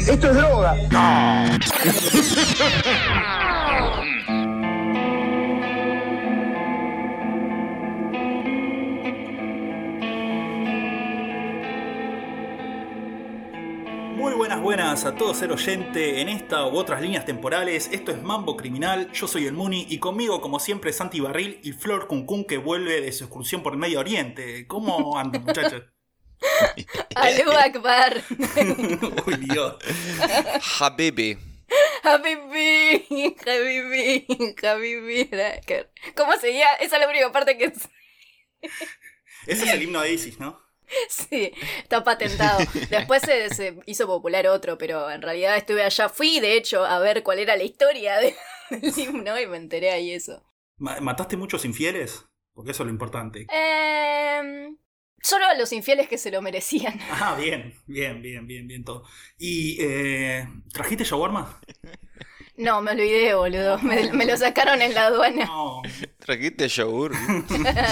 Esto es droga. Muy buenas, buenas a todo ser oyente en esta u otras líneas temporales. Esto es Mambo Criminal, yo soy el Muni y conmigo, como siempre, Santi Barril y Flor Cuncún que vuelve de su excursión por el Medio Oriente. ¿Cómo andan, muchachos? Alú Akbar. Uy, Dios. Habibi. Habibi, Habibi, Habibi. ¿Cómo seguía? Esa es la única parte que... Ese es el himno de Isis, ¿no? Sí, está patentado. Después se, se hizo popular otro, pero en realidad estuve allá. Fui, de hecho, a ver cuál era la historia de- del himno y me enteré ahí eso. Ma- ¿Mataste muchos infieles? Porque eso es lo importante. Em, solo a los infieles que se lo merecían. Ah, bien, bien, bien, bien, bien todo. ¿Y eh, trajiste shawarma? No, me olvidé, boludo. Me, me lo sacaron en la aduana. No. ¿Trajiste yogur?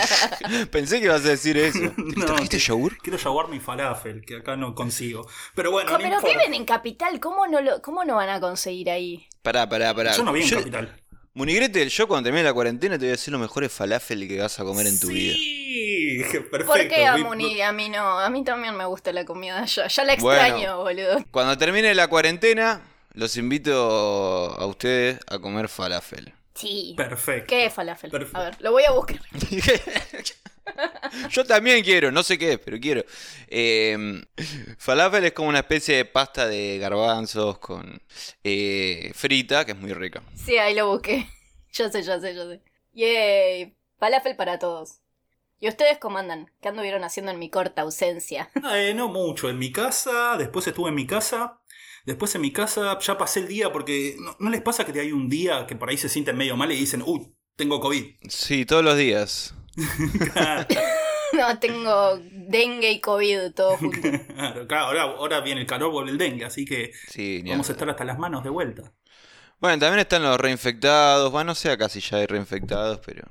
Pensé que ibas a decir eso. No, ¿Trajiste yogur? Quiero shawarma y falafel, que acá no consigo. Pero bueno, Co- no Pero viven en Capital, ¿cómo no, lo, ¿cómo no van a conseguir ahí? Pará, pará, pará. Yo no vi en Capital. Munigrete, yo cuando termine la cuarentena te voy a decir los mejores falafel que vas a comer en tu vida. Sí, perfecto. ¿Por qué a Vi- Muni? A mí no. A mí también me gusta la comida allá. Ya la Bueno. extraño, boludo. Cuando termine la cuarentena, los invito a ustedes a comer falafel. Sí. Perfecto. ¿Qué es falafel? Perfecto. A ver, lo voy a buscar. Yo también quiero, no sé qué es, pero quiero. Eh, falafel es como una especie de pasta de garbanzos con eh, frita, que es muy rica. Sí, ahí lo busqué. Ya sé, ya sé, ya sé. Yay. Falafel para todos. ¿Y ustedes cómo andan? ¿Qué anduvieron haciendo en mi corta ausencia? Eh, no mucho. En mi casa, después estuve en mi casa. Después en mi casa ya pasé el día porque ¿no, no les pasa que hay un día que por ahí se sienten medio mal y dicen, uy, tengo COVID? Sí, todos los días. no, tengo dengue y COVID todo junto. claro, claro, ahora, ahora viene el calor, vuelve el dengue, así que Sí, vamos a estar hasta las manos de vuelta. Bueno, también están los reinfectados. Bueno, no sé acá si ya hay reinfectados, pero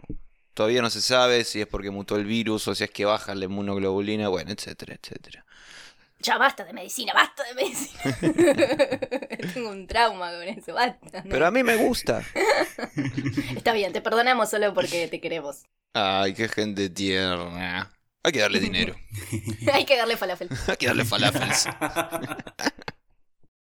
todavía no se sabe si es porque mutó el virus o si es que baja la inmunoglobulina, bueno, etcétera, etcétera. Ya basta de medicina, basta de medicina. tengo un trauma con eso, basta. ¿no? Pero a mí me gusta. Está bien, te perdonamos solo porque te queremos. Ay, qué gente tierna. Hay que darle dinero. Hay que darle falafel. Hay que darle falafels.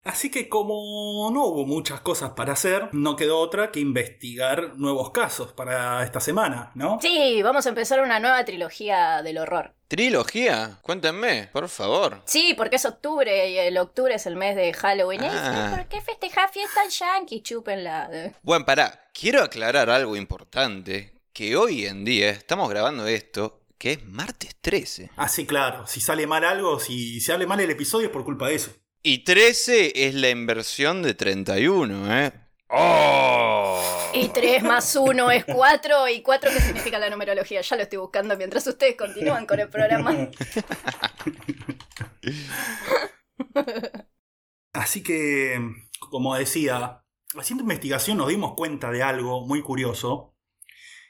Así que como no hubo muchas cosas para hacer, no quedó otra que investigar nuevos casos para esta semana, ¿no? Sí, vamos a empezar una nueva trilogía del horror. ¿Trilogía? Cuéntenme, por favor. Sí, porque es octubre y el octubre es el mes de Halloween. Ah. ¿Por qué festejar fiestas yankee? Chúpenla. Bueno, pará, quiero aclarar algo importante, que hoy en día estamos grabando esto, que es martes 13. Ah, sí, claro. Si sale mal algo, si sale mal el episodio es por culpa de eso. Y 13 es la inversión de 31, ¿eh? ¡Oh! Y 3 más 1 es 4. ¿Y 4 qué significa la numerología? Ya lo estoy buscando mientras ustedes continúan con el programa. Así que, como decía, haciendo investigación nos dimos cuenta de algo muy curioso.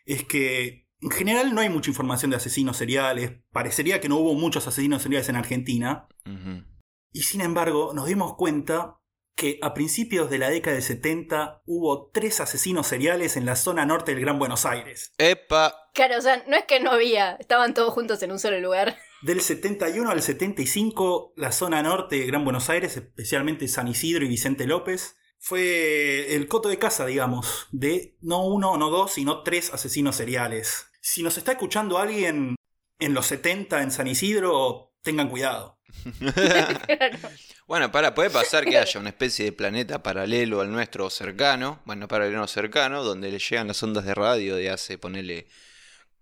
Es que en general no hay mucha información de asesinos seriales. Parecería que no hubo muchos asesinos seriales en Argentina. Ujú. Y sin embargo, nos dimos cuenta que a principios de la década del 70 hubo tres asesinos seriales en la zona norte del Gran Buenos Aires. Epa, Claro, o sea, no es que no había, estaban todos juntos en un solo lugar. Del 71 al 75, la zona norte de Gran Buenos Aires, especialmente San Isidro y Vicente López, fue el coto de casa, digamos, de no uno, no dos, sino tres asesinos seriales. Si nos está escuchando alguien en los 70 en San Isidro, tengan cuidado. Bueno, para, puede pasar que haya una especie de planeta paralelo al nuestro o cercano, bueno, paralelo o cercano, donde le llegan las ondas de radio de hace, ponele,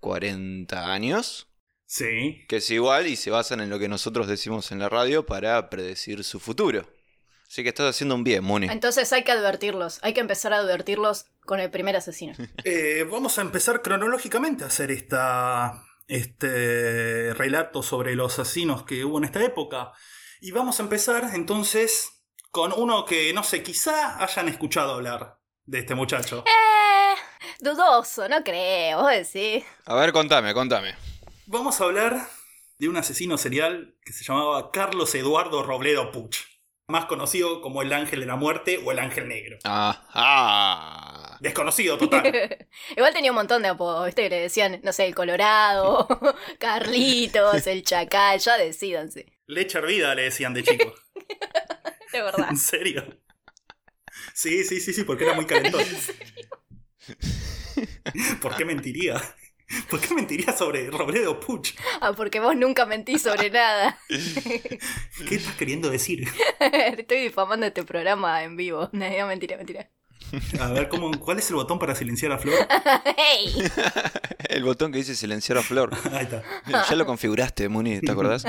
40 años, Sí. que es igual y se basan en lo que nosotros decimos en la radio para predecir su futuro. Así que estás haciendo un bien, Muni. Entonces hay que advertirlos, hay que empezar a advertirlos con el primer asesino. Eh, vamos a empezar cronológicamente a hacer esta, este relato sobre los asesinos que hubo en esta época. Y vamos a empezar entonces con uno que, no sé, quizá hayan escuchado hablar de este muchacho. Eh, dudoso, no creo, vos decís. A ver, contame, contame. Vamos a hablar de un asesino serial que se llamaba Carlos Eduardo Robledo Puch. más conocido como el Ángel de la Muerte o el Ángel Negro. Ah, ah. Desconocido total. Igual tenía un montón de apodos, ¿viste? Que le decían, no sé, el Colorado, Carlitos, el Chacal, ya decídanse. Leche hervida le decían de chico. De verdad. ¿En serio? Sí, sí, sí, sí, porque era muy calentón. ¿Por qué mentiría? ¿Por qué mentiría sobre Robledo Puch? Ah, porque vos nunca mentís sobre nada. ¿Qué estás queriendo decir? Estoy difamando este programa en vivo. No, mentira, mentira. A ver, ¿cómo, ¿cuál es el botón para silenciar a Flor? ¡Hey! El botón que dice silenciar a Flor. Ahí está. Ya lo configuraste, Muni, ¿te acordás?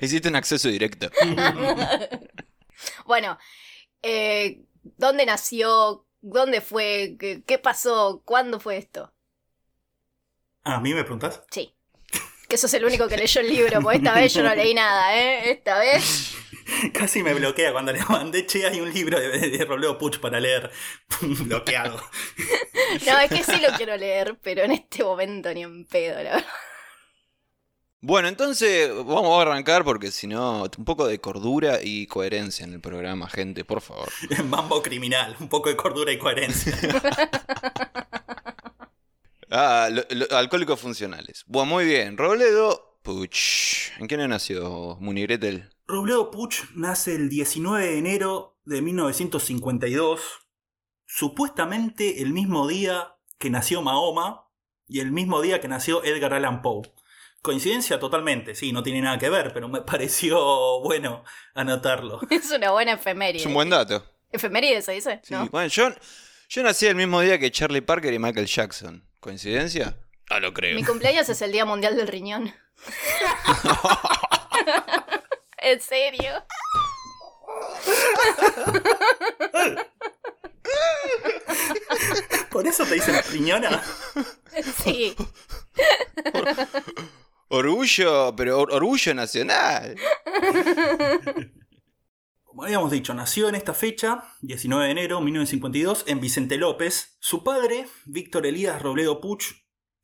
Hiciste un acceso directo. Bueno, eh, ¿dónde nació? ¿Dónde fue? ¿Qué, qué pasó? ¿Cuándo fue esto? Ah, ¿A mí me preguntás? Sí. Que sos el único que leyó el libro, porque esta vez yo no leí nada, ¿eh? Esta vez. Casi me bloquea cuando le mandé, che, hay un libro de, de Robledo Puch para leer. Bloqueado. No, es que sí lo quiero leer, pero en este momento ni en pedo, la verdad. Bueno, entonces vamos a arrancar porque si no, un poco de cordura y coherencia en el programa, gente, por favor. Mambo criminal, un poco de cordura y coherencia. Ah, lo- lo- alcohólicos funcionales. Bueno, muy bien. Robledo Puch. ¿En qué año nació Muni Gretel? Robledo Puch nace el 19 de enero de 1952, supuestamente el mismo día que nació Mahoma y el mismo día que nació Edgar Allan Poe. Coincidencia totalmente, sí, no tiene nada que ver, pero me pareció bueno anotarlo. Es una buena efeméride. Es un buen dato. ¿Efeméride se dice? Sí, ¿No? Bueno, yo, yo nací el mismo día que Charlie Parker y Michael Jackson. ¿Coincidencia? No lo creo. Mi cumpleaños es el Día Mundial del Riñón. ¿En serio? ¿Por eso te dicen riñona? Sí. Orgullo, pero or- orgullo nacional. Como habíamos dicho, nació en esta fecha, 19 de enero de 1952, en Vicente López. Su padre, Víctor Elías Robledo Puch,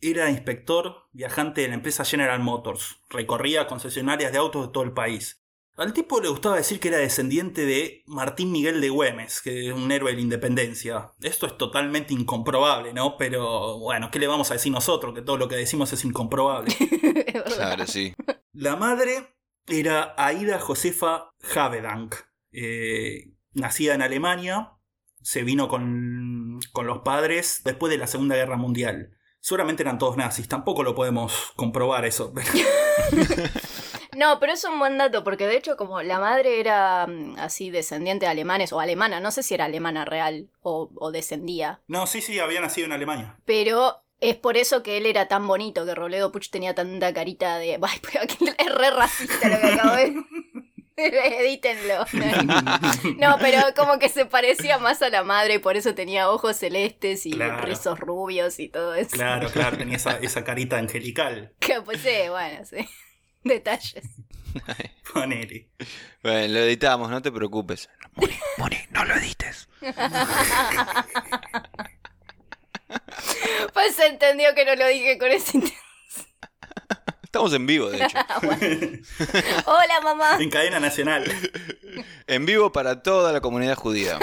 era inspector viajante de la empresa General Motors. Recorría concesionarias de autos de todo el país. Al tipo le gustaba decir que era descendiente de Martín Miguel de Güemes, que es un héroe de la independencia. Esto es totalmente incomprobable, ¿no? Pero bueno, ¿qué le vamos a decir nosotros? Que todo lo que decimos es incomprobable. Claro, sí. La madre era Aida Josefa Havedank, eh, nacida en Alemania, se vino con, con los padres después de la Segunda Guerra Mundial. Seguramente eran todos nazis, tampoco lo podemos comprobar eso. No, pero es un buen dato, porque de hecho, como la madre era mm, así descendiente de alemanes, o alemana, no sé si era alemana real o, o descendía, No, sí, sí, había nacido en Alemania. pero es por eso que él era tan bonito, que Robledo Puch tenía tanta carita de. Ay, pero aquí es re racista lo que acabo de. Edítenlo. No, pero como que se parecía más a la madre y por eso tenía ojos celestes y Claro. rizos rubios y todo eso. Claro, claro, tenía esa, esa carita angelical. Que pues sí, bueno, sí. Detalles. Ponele. Bueno, lo editamos, no te preocupes. Moni, Moni, no lo edites. Pues se entendió que no lo dije con ese intención. Estamos en vivo, de hecho. Hola, mamá. En cadena nacional. En vivo para toda la comunidad judía.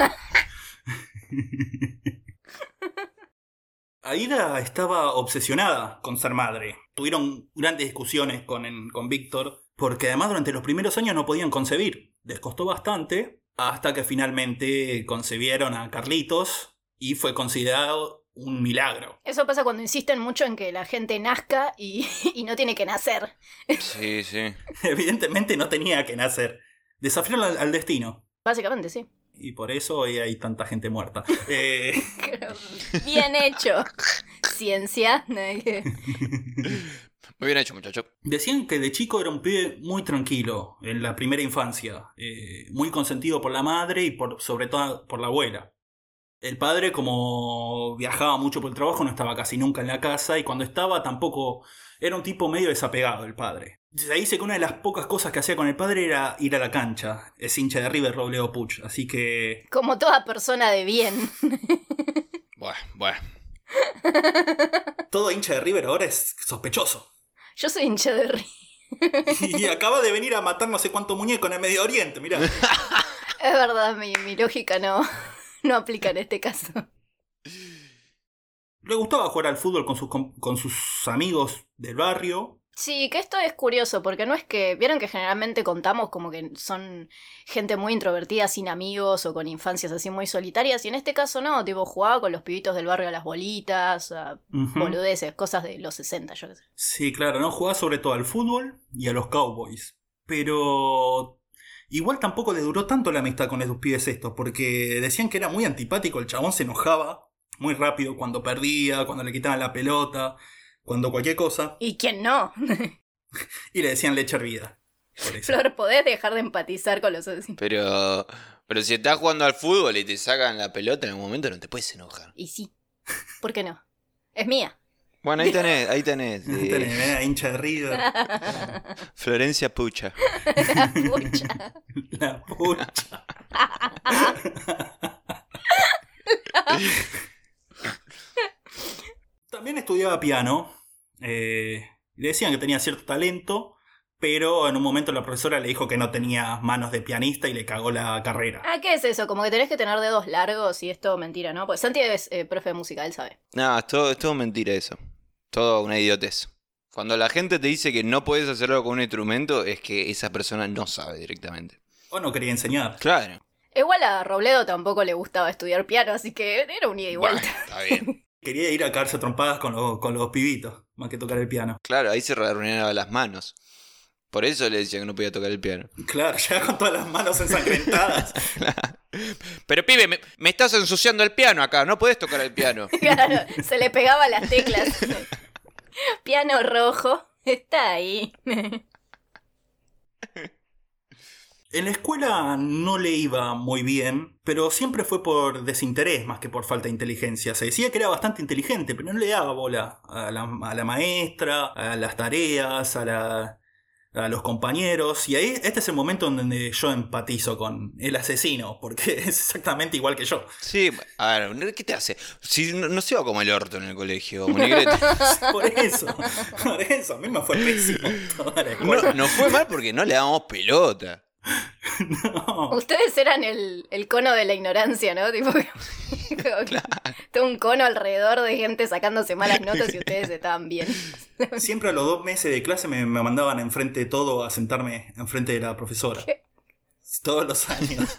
Aida estaba obsesionada con ser madre. Tuvieron grandes discusiones con, con Víctor, porque además durante los primeros años no podían concebir. Les costó bastante, hasta que finalmente concebieron a Carlitos y fue considerado un milagro. Eso pasa cuando insisten mucho en que la gente nazca y, y no tiene que nacer. Sí, sí. Evidentemente no tenía que nacer. Desafiaron al, al destino. Básicamente, sí. Y por eso hoy hay tanta gente muerta. Eh, Bien hecho. Ciencia. Muy bien hecho, muchacho. Decían que de chico era un pibe muy tranquilo en la primera infancia, eh, muy consentido por la madre y por, sobre todo por la abuela. El padre, como viajaba mucho por el trabajo, no estaba casi nunca en la casa y cuando estaba tampoco era un tipo medio desapegado el padre. Se dice que una de las pocas cosas que hacía con el padre era ir a la cancha. Es hincha de River Robledo Puch, así que Como toda persona de bien. Bueno, bueno. todo hincha de River ahora es sospechoso. Yo soy hincha de River. Y acaba de venir a matar no sé cuánto muñeco en el Medio Oriente, mirá. Es verdad, mi, mi lógica no, no aplica en este caso. Le gustaba jugar al fútbol con sus, con sus amigos del barrio. Sí, que esto es curioso, porque no es que. Vieron que generalmente contamos como que son gente muy introvertida, sin amigos o con infancias así muy solitarias, y en este caso no, tipo jugaba con los pibitos del barrio a las bolitas, a boludeces, cosas de los 60, yo qué sé. Sí, claro, no jugaba sobre todo al fútbol y a los Cowboys. Pero igual tampoco le duró tanto la amistad con esos pibes estos, porque decían que era muy antipático, el chabón se enojaba muy rápido cuando perdía, cuando le quitaban la pelota, cuando cualquier cosa, ¿Y quién no? y le decían leche hervida. Flor, ¿podés dejar de empatizar con los asesinos? Pero, pero si estás jugando al fútbol y te sacan la pelota en algún momento, no te puedes enojar. Y sí. ¿Por qué no? Es mía. Bueno, ahí tenés, ahí tenés. Ahí eh, tenés, ¿eh? hincha de River, Florencia Pucha. Pucha. la pucha. También estudiaba piano. eh, le decían que tenía cierto talento, pero en un momento la profesora le dijo que no tenía manos de pianista y le cagó la carrera. Ah, ¿qué es eso? Como que tenés que tener dedos largos y es todo mentira, ¿no? Pues Santi es eh, profe de música, él sabe. No, es todo, es todo mentira eso. Todo una idiotez. Cuando la gente te dice que no puedes hacerlo con un instrumento, es que esa persona no sabe directamente. O no quería enseñar. Claro. Igual a Robledo tampoco le gustaba estudiar piano, así que era un ida y Bueno, está bien. Quería ir a caerse a trompadas con, los- con los pibitos, más que tocar el piano. Claro, ahí se reunión las manos. Por eso le decía que no podía tocar el piano. Claro, ya con todas las manos ensangrentadas. Pero pibe, me, me estás ensuciando el piano acá, no podés tocar el piano. Claro, se le pegaba las teclas. Piano rojo, está ahí. En la escuela no le iba muy bien, pero siempre fue por desinterés más que por falta de inteligencia. Se decía que era bastante inteligente, pero no le daba bola a la, a la maestra, a las tareas, a, la- a los compañeros. Y ahí este es el momento en donde yo empatizo con el asesino, porque es exactamente igual que yo. Sí, a ver, ¿qué te hace? Si no, no se iba como el orto en el colegio. Por eso, por eso, a mí me fue pésimo toda la. No, fue mal porque no le damos pelota. No. Ustedes eran el, el cono de la ignorancia, ¿no? Tipo, como que todo un cono alrededor de gente sacándose malas notas y ustedes estaban bien. Siempre a los dos meses de clase me, me mandaban enfrente de todo a sentarme enfrente de la profesora. ¿Qué? Todos los años.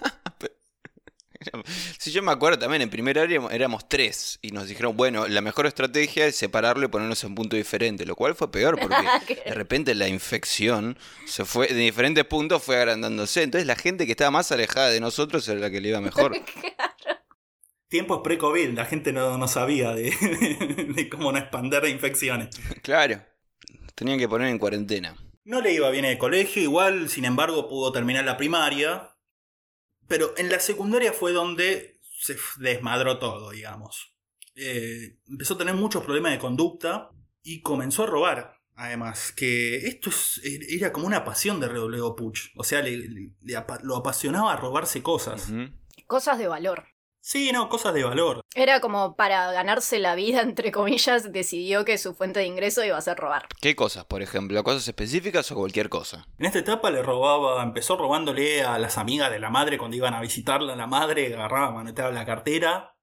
Si yo me acuerdo también, en primer área éramos tres y nos dijeron, bueno, la mejor estrategia es separarlo y ponernos en punto diferente, lo cual fue peor porque de repente la infección se fue de diferentes puntos fue agrandándose, entonces la gente que estaba más alejada de nosotros era la que le iba mejor. Tiempos pre-COVID, la gente no, no sabía de, de cómo no expander infecciones. Claro, tenían que poner en cuarentena. No le iba bien en el colegio, igual, sin embargo, pudo terminar la primaria. Pero en la secundaria fue donde se desmadró todo, digamos. Eh, empezó a tener muchos problemas de conducta y comenzó a robar. Además, que esto es- era como una pasión de Rodrigo Puch. O sea, le- le- le apa- lo apasionaba robarse cosas. Cosas de valor. Sí, no, cosas de valor. Era como para ganarse la vida, entre comillas, decidió que su fuente de ingreso iba a ser robar. ¿Qué cosas, por ejemplo? ¿Cosas específicas o cualquier cosa? En esta etapa le robaba, empezó robándole a las amigas de la madre cuando iban a visitarla. La madre agarraba, manoteaba la cartera,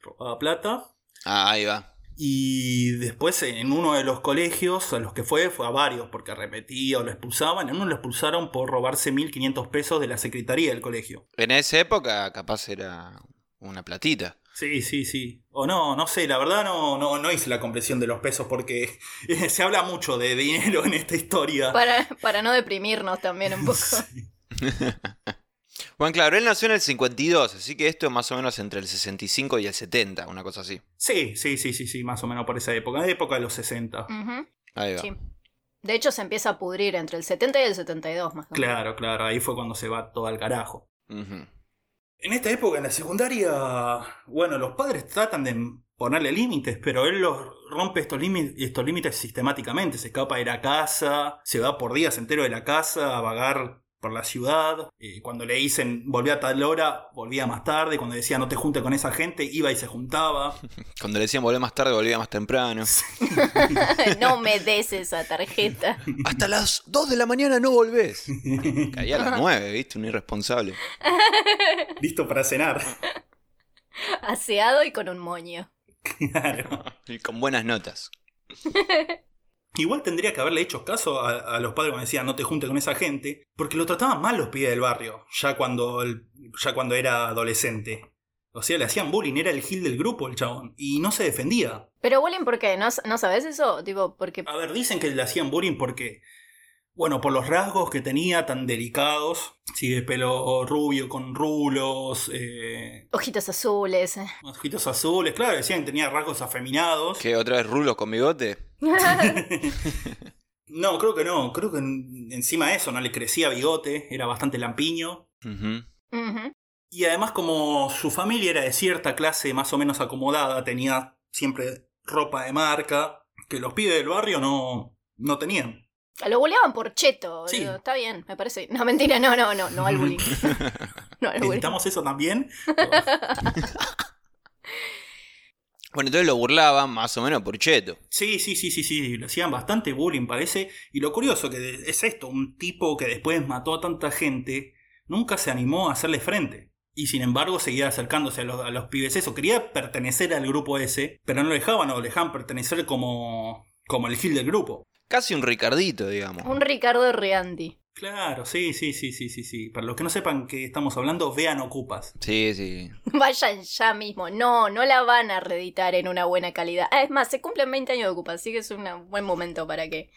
robaba plata. Ah, ahí va. Y después en uno de los colegios a los que fue, fue a varios, porque repetía o lo expulsaban. En uno lo expulsaron por robarse 1.500 pesos de la secretaría del colegio. En esa época capaz era una platita. Sí, sí, sí. O no, no sé, la verdad no, no, no hice la compresión de los pesos porque se habla mucho de dinero en esta historia. Para, para no deprimirnos también un poco. Sí. Bueno, claro, él nació en el 52, así que esto es más o menos entre el 65 y el 70, una cosa así. Sí, sí, sí, sí, sí, más o menos por esa época, época de los 60. Ujú, Ahí va. sí. De hecho, se empieza a pudrir entre el 70 y el 72, más o menos. Claro, claro, ahí fue cuando se va todo al carajo. Ujú. En esta época, en la secundaria, bueno, los padres tratan de ponerle límites, pero él los rompe estos límites, estos sistemáticamente. Se escapa de la casa, se va por días enteros de la casa a vagar por la ciudad. Eh, cuando le dicen volvía a tal hora, volvía más tarde. Cuando decía no te junte con esa gente, iba y se juntaba. Cuando le decían volver más tarde, volvía más temprano. no me des esa tarjeta. Hasta las 2 de la mañana no volvés. Caía a las 9, ¿viste? Un irresponsable. Listo para cenar. Aseado y con un moño. Claro. Y con buenas notas. Igual tendría que haberle hecho caso a, a los padres cuando decían no te juntes con esa gente, porque lo trataban mal los pibes del barrio, ya cuando, el- ya cuando era adolescente. O sea, le hacían bullying, era el gil del grupo el chabón, y no se defendía. Pero bullying, ¿por qué? ¿No, ¿No sabes eso? Tipo, porque... A ver, dicen que le hacían bullying porque, bueno, por los rasgos que tenía tan delicados, sí, de pelo rubio con rulos, eh, Ojitos azules. eh. ojitos azules, claro, decían que tenía rasgos afeminados. ¿Qué otra vez rulos con bigote? No, creo que no, creo que en- encima de eso no le crecía bigote, era bastante lampiño. Y además como su familia era de cierta clase más o menos acomodada, tenía siempre ropa de marca, que los pibes del barrio no, no tenían. Lo bulleaban por cheto. Sí. digo, está bien, me parece. No, mentira, no, no, no, no al bullying. no al bullying. ¿Necesitamos eso también? Bueno, entonces lo burlaban más o menos por cheto. Sí, sí, sí, sí, sí, le hacían bastante bullying parece. Y lo curioso que es esto, un tipo que después mató a tanta gente, nunca se animó a hacerle frente. Y sin embargo seguía acercándose a los, a los pibes. Eso, quería pertenecer al grupo ese, pero no lo dejaban o lo dejaban pertenecer como, como el gil del grupo. Casi un Ricardito, digamos. Un Ricardo Reandi. Claro, sí, sí, sí, sí, sí, sí. Para los que no sepan que estamos hablando, vean Ocupas. Sí, sí. Vayan ya mismo. No, no la van a reeditar en una buena calidad. Ah, es más, se cumplen 20 años de Ocupa, así que es un buen momento para que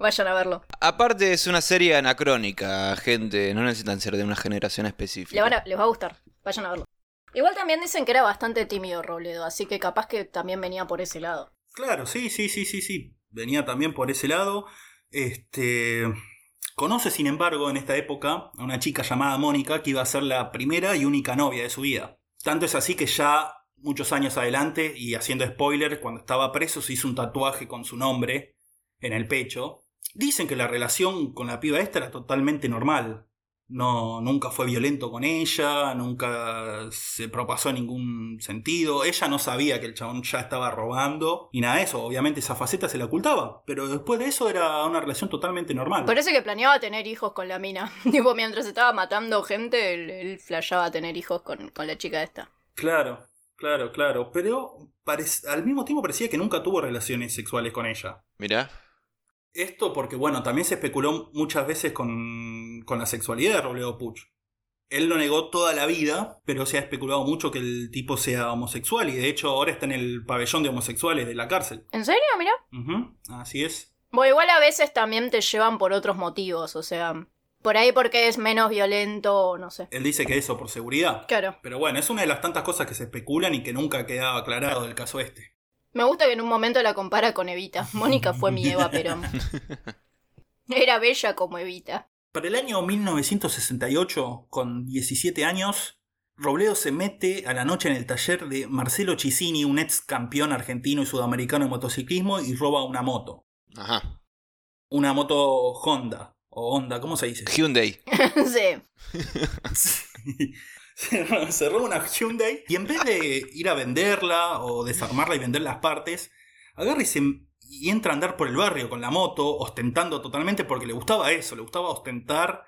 vayan a verlo. Aparte es una serie anacrónica, gente. No necesitan ser de una generación específica. Le van a- les va a gustar. Vayan a verlo. Igual también dicen que era bastante tímido Robledo, así que capaz que también venía por ese lado. Claro, sí, sí, sí, sí, sí. Venía también por ese lado. Este. Conoce, sin embargo, en esta época a una chica llamada Mónica que iba a ser la primera y única novia de su vida. Tanto es así que ya muchos años adelante, y haciendo spoiler, cuando estaba preso se hizo un tatuaje con su nombre en el pecho. Dicen que la relación con la piba esta era totalmente normal. No, nunca fue violento con ella, nunca se propasó en ningún sentido. Ella no sabía que el chabón ya estaba robando y nada de eso. Obviamente esa faceta se la ocultaba, pero después de eso era una relación totalmente normal. Parece que planeaba tener hijos con la mina. tipo, mientras estaba matando gente, él, él flasheaba tener hijos con, con la chica esta. Claro, claro, claro. Pero al mismo tiempo parecía que nunca tuvo relaciones sexuales con ella. Mirá. Esto porque, bueno, también se especuló muchas veces con, con la sexualidad de Robledo Puch. Él lo negó toda la vida, pero se ha especulado mucho que el tipo sea homosexual y de hecho ahora está en el pabellón de homosexuales de la cárcel. ¿En serio? Mira. Ujú, Así es. Bueno, igual a veces también te llevan por otros motivos, o sea, por ahí porque es menos violento, no sé. Él dice que eso por seguridad. Claro. Pero bueno, es una de las tantas cosas que se especulan y que nunca quedaba aclarado del caso este. Me gusta que en un momento la compara con Evita. Mónica fue mi Eva, pero... Era bella como Evita. Para el año 1968, con 17 años, Robledo se mete a la noche en el taller de Marcelo Cicini, un ex campeón argentino y sudamericano de motociclismo, y roba una moto. Ajá. Una moto Honda. O Honda, ¿cómo se dice? Hyundai. sí. se roba una Hyundai y en vez de ir a venderla o desarmarla y vender las partes, agarra y, se, y entra a andar por el barrio con la moto, ostentando totalmente porque le gustaba eso, le gustaba ostentar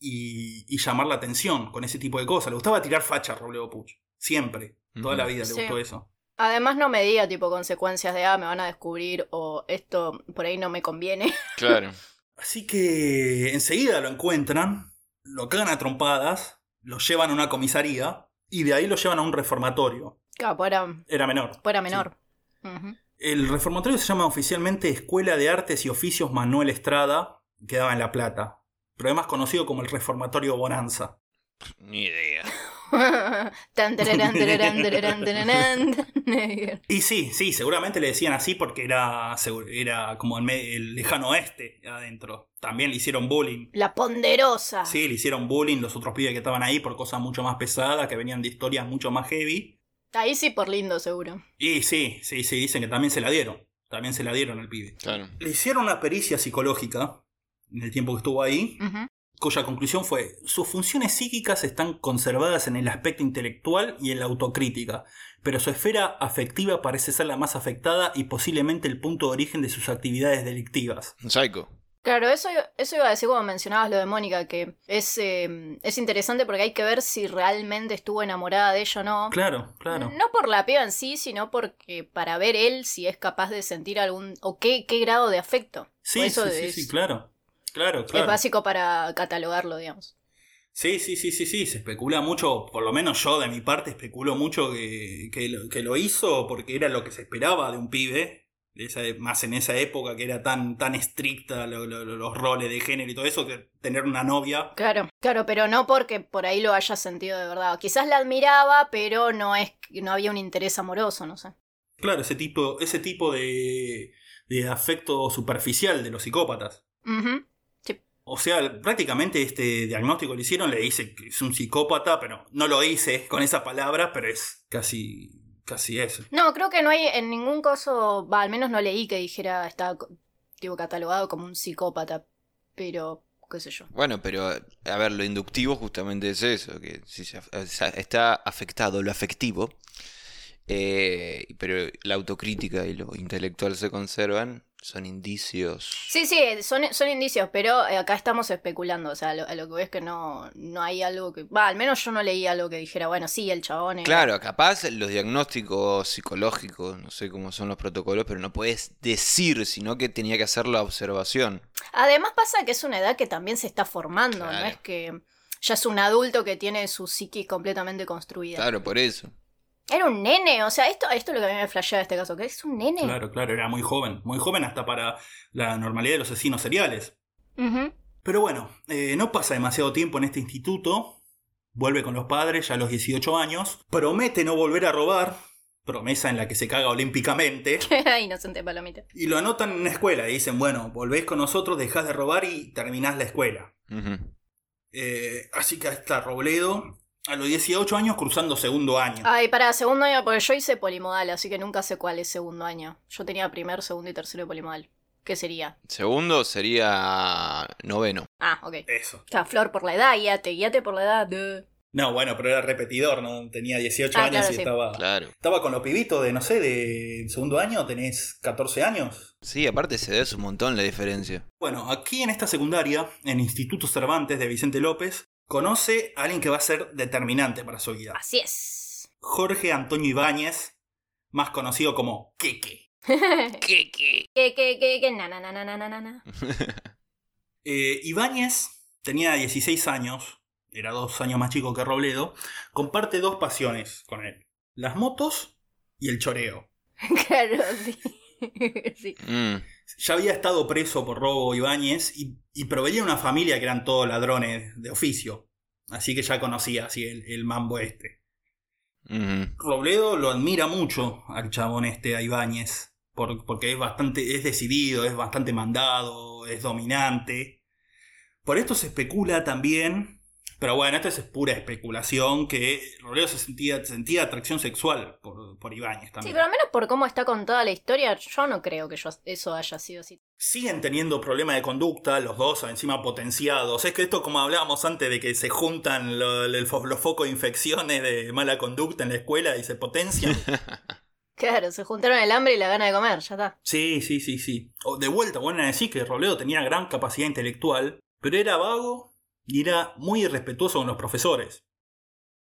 y, y llamar la atención con ese tipo de cosas. Le gustaba tirar facha a Robledo Puch. Siempre. Toda la vida le Sí. gustó eso. Además no medía tipo consecuencias de, ah, me van a descubrir o esto por ahí no me conviene. Claro. Así que enseguida lo encuentran, lo cagan a trompadas, lo llevan a una comisaría y de ahí lo llevan a un reformatorio. Claro, era, Era menor. era menor. Ujú. El reformatorio se llama oficialmente Escuela de Artes y Oficios Manuel Estrada, quedaba en La Plata, pero es más conocido como el Reformatorio Bonanza. Ni idea. Y sí, sí, seguramente le decían así porque era, era como el, el lejano oeste adentro. También le hicieron bullying. La ponderosa. Sí, le hicieron bullying los otros pibes que estaban ahí por cosas mucho más pesadas, que venían de historias mucho más heavy. Ahí sí por lindo, seguro. Y sí, sí, sí, dicen que también se la dieron. También se la dieron al pibe. Claro. Le hicieron una pericia psicológica en el tiempo que estuvo ahí. Ujú. Cuya conclusión fue, sus funciones psíquicas están conservadas en el aspecto intelectual y en la autocrítica, pero su esfera afectiva parece ser la más afectada y posiblemente el punto de origen de sus actividades delictivas. Psycho. Claro, eso, eso iba a decir cuando mencionabas lo de Mónica, que es, eh, es interesante porque hay que ver si realmente estuvo enamorada de ella o no. Claro, claro. No por la piba en sí, sino porque para ver él si es capaz de sentir algún... o qué, qué grado de afecto. Sí, Eso sí, sí, es- sí, claro. Claro, Es claro. básico para catalogarlo, digamos. Sí, sí, sí, sí, sí, se especula mucho, por lo menos yo de mi parte especulo mucho que, que, lo, que lo hizo porque era lo que se esperaba de un pibe, esa, más en esa época que era tan, tan estricta lo- lo- lo- los roles de género y todo eso, que tener una novia. Claro, claro, pero no porque por ahí lo haya sentido de verdad. Quizás la admiraba, pero no es no había un interés amoroso, no sé. Claro, ese tipo, ese tipo de, de afecto superficial de los psicópatas. Ujú. O sea, prácticamente este diagnóstico lo hicieron, le dice que es un psicópata, pero no lo hice con esa palabra, pero es casi, casi eso. No, creo que no hay en ningún caso, va, al menos no leí que dijera está tipo catalogado como un psicópata, pero qué sé yo. Bueno, pero a ver, lo inductivo justamente es eso, que si se está afectado lo afectivo, eh, pero la autocrítica y lo intelectual se conservan, son indicios. Sí, sí, son, son indicios, pero eh, acá estamos especulando, o sea, lo- a lo que ves que no, no hay algo que... Va, al menos yo no leí algo que dijera, bueno, sí, el chabón... era- Claro, capaz los diagnósticos psicológicos, no sé cómo son los protocolos, pero no puedes decir, sino que tenía que hacer la observación. Además pasa que es una edad que también se está formando, no es que ya es un adulto que tiene su psiquis completamente construida. Claro, por eso. Era un nene, o sea, esto, esto es lo que a mí me flashea de este caso, que es un nene. Claro, claro, era muy joven, muy joven hasta para la normalidad de los asesinos seriales. Pero bueno, eh, no pasa demasiado tiempo en este instituto, vuelve con los padres ya a los 18 años, promete no volver a robar, promesa en la que se caga olímpicamente, Inocente palomita. y lo anotan en una escuela y dicen, bueno, volvés con nosotros, dejás de robar y terminás la escuela. Eh, así que está Robledo a los 18 años cruzando segundo año. Ay, para segundo año, porque yo hice polimodal, así que nunca sé cuál es segundo año. Yo tenía primer, segundo y tercero de polimodal. ¿Qué sería? Segundo sería noveno. Ah, ok. Eso. Está Flor por la edad, guíate, guíate por la edad. duh. No, bueno, pero era repetidor, ¿no? Tenía 18 Ah, años claro, y sí. estaba, Claro. estaba con los pibitos de, no sé, de segundo año, tenés 14 años. Sí, aparte se ve un montón la diferencia. Bueno, aquí en esta secundaria, en Instituto Cervantes de Vicente López, conoce a alguien que va a ser determinante para su vida. Así es. Jorge Antonio Ibáñez, más conocido como Keke. Que, que, na, na, na, na, na, na, na. Eh, Ibáñez tenía 16 años, era dos años más chico que Robledo, comparte dos pasiones con él, las motos y el choreo. Claro, sí. sí. Mm, Ya había estado preso por robo Ibáñez y, y provenía de una familia que eran todos ladrones de oficio, así que ya conocía así el, el mambo este. Robledo lo admira mucho al chabón este, a Ibáñez, por- porque es bastante, es decidido, es bastante mandado, es dominante. Por esto se especula también, pero bueno, esto es pura especulación, que Robledo se sentía, sentía atracción sexual por, por Ibáñez Sí, también. pero al menos por cómo está contada la historia, yo no creo que yo- eso haya sido así. Siguen teniendo problemas de conducta, los dos encima potenciados. Es que esto, como hablábamos antes, de que se juntan los focos de infecciones de mala conducta en la escuela y se potencian. Claro, se juntaron el hambre y la gana de comer, ya está. Sí, sí, sí, sí. O de vuelta, bueno, decir que Robledo tenía gran capacidad intelectual, pero era vago y era muy irrespetuoso con los profesores.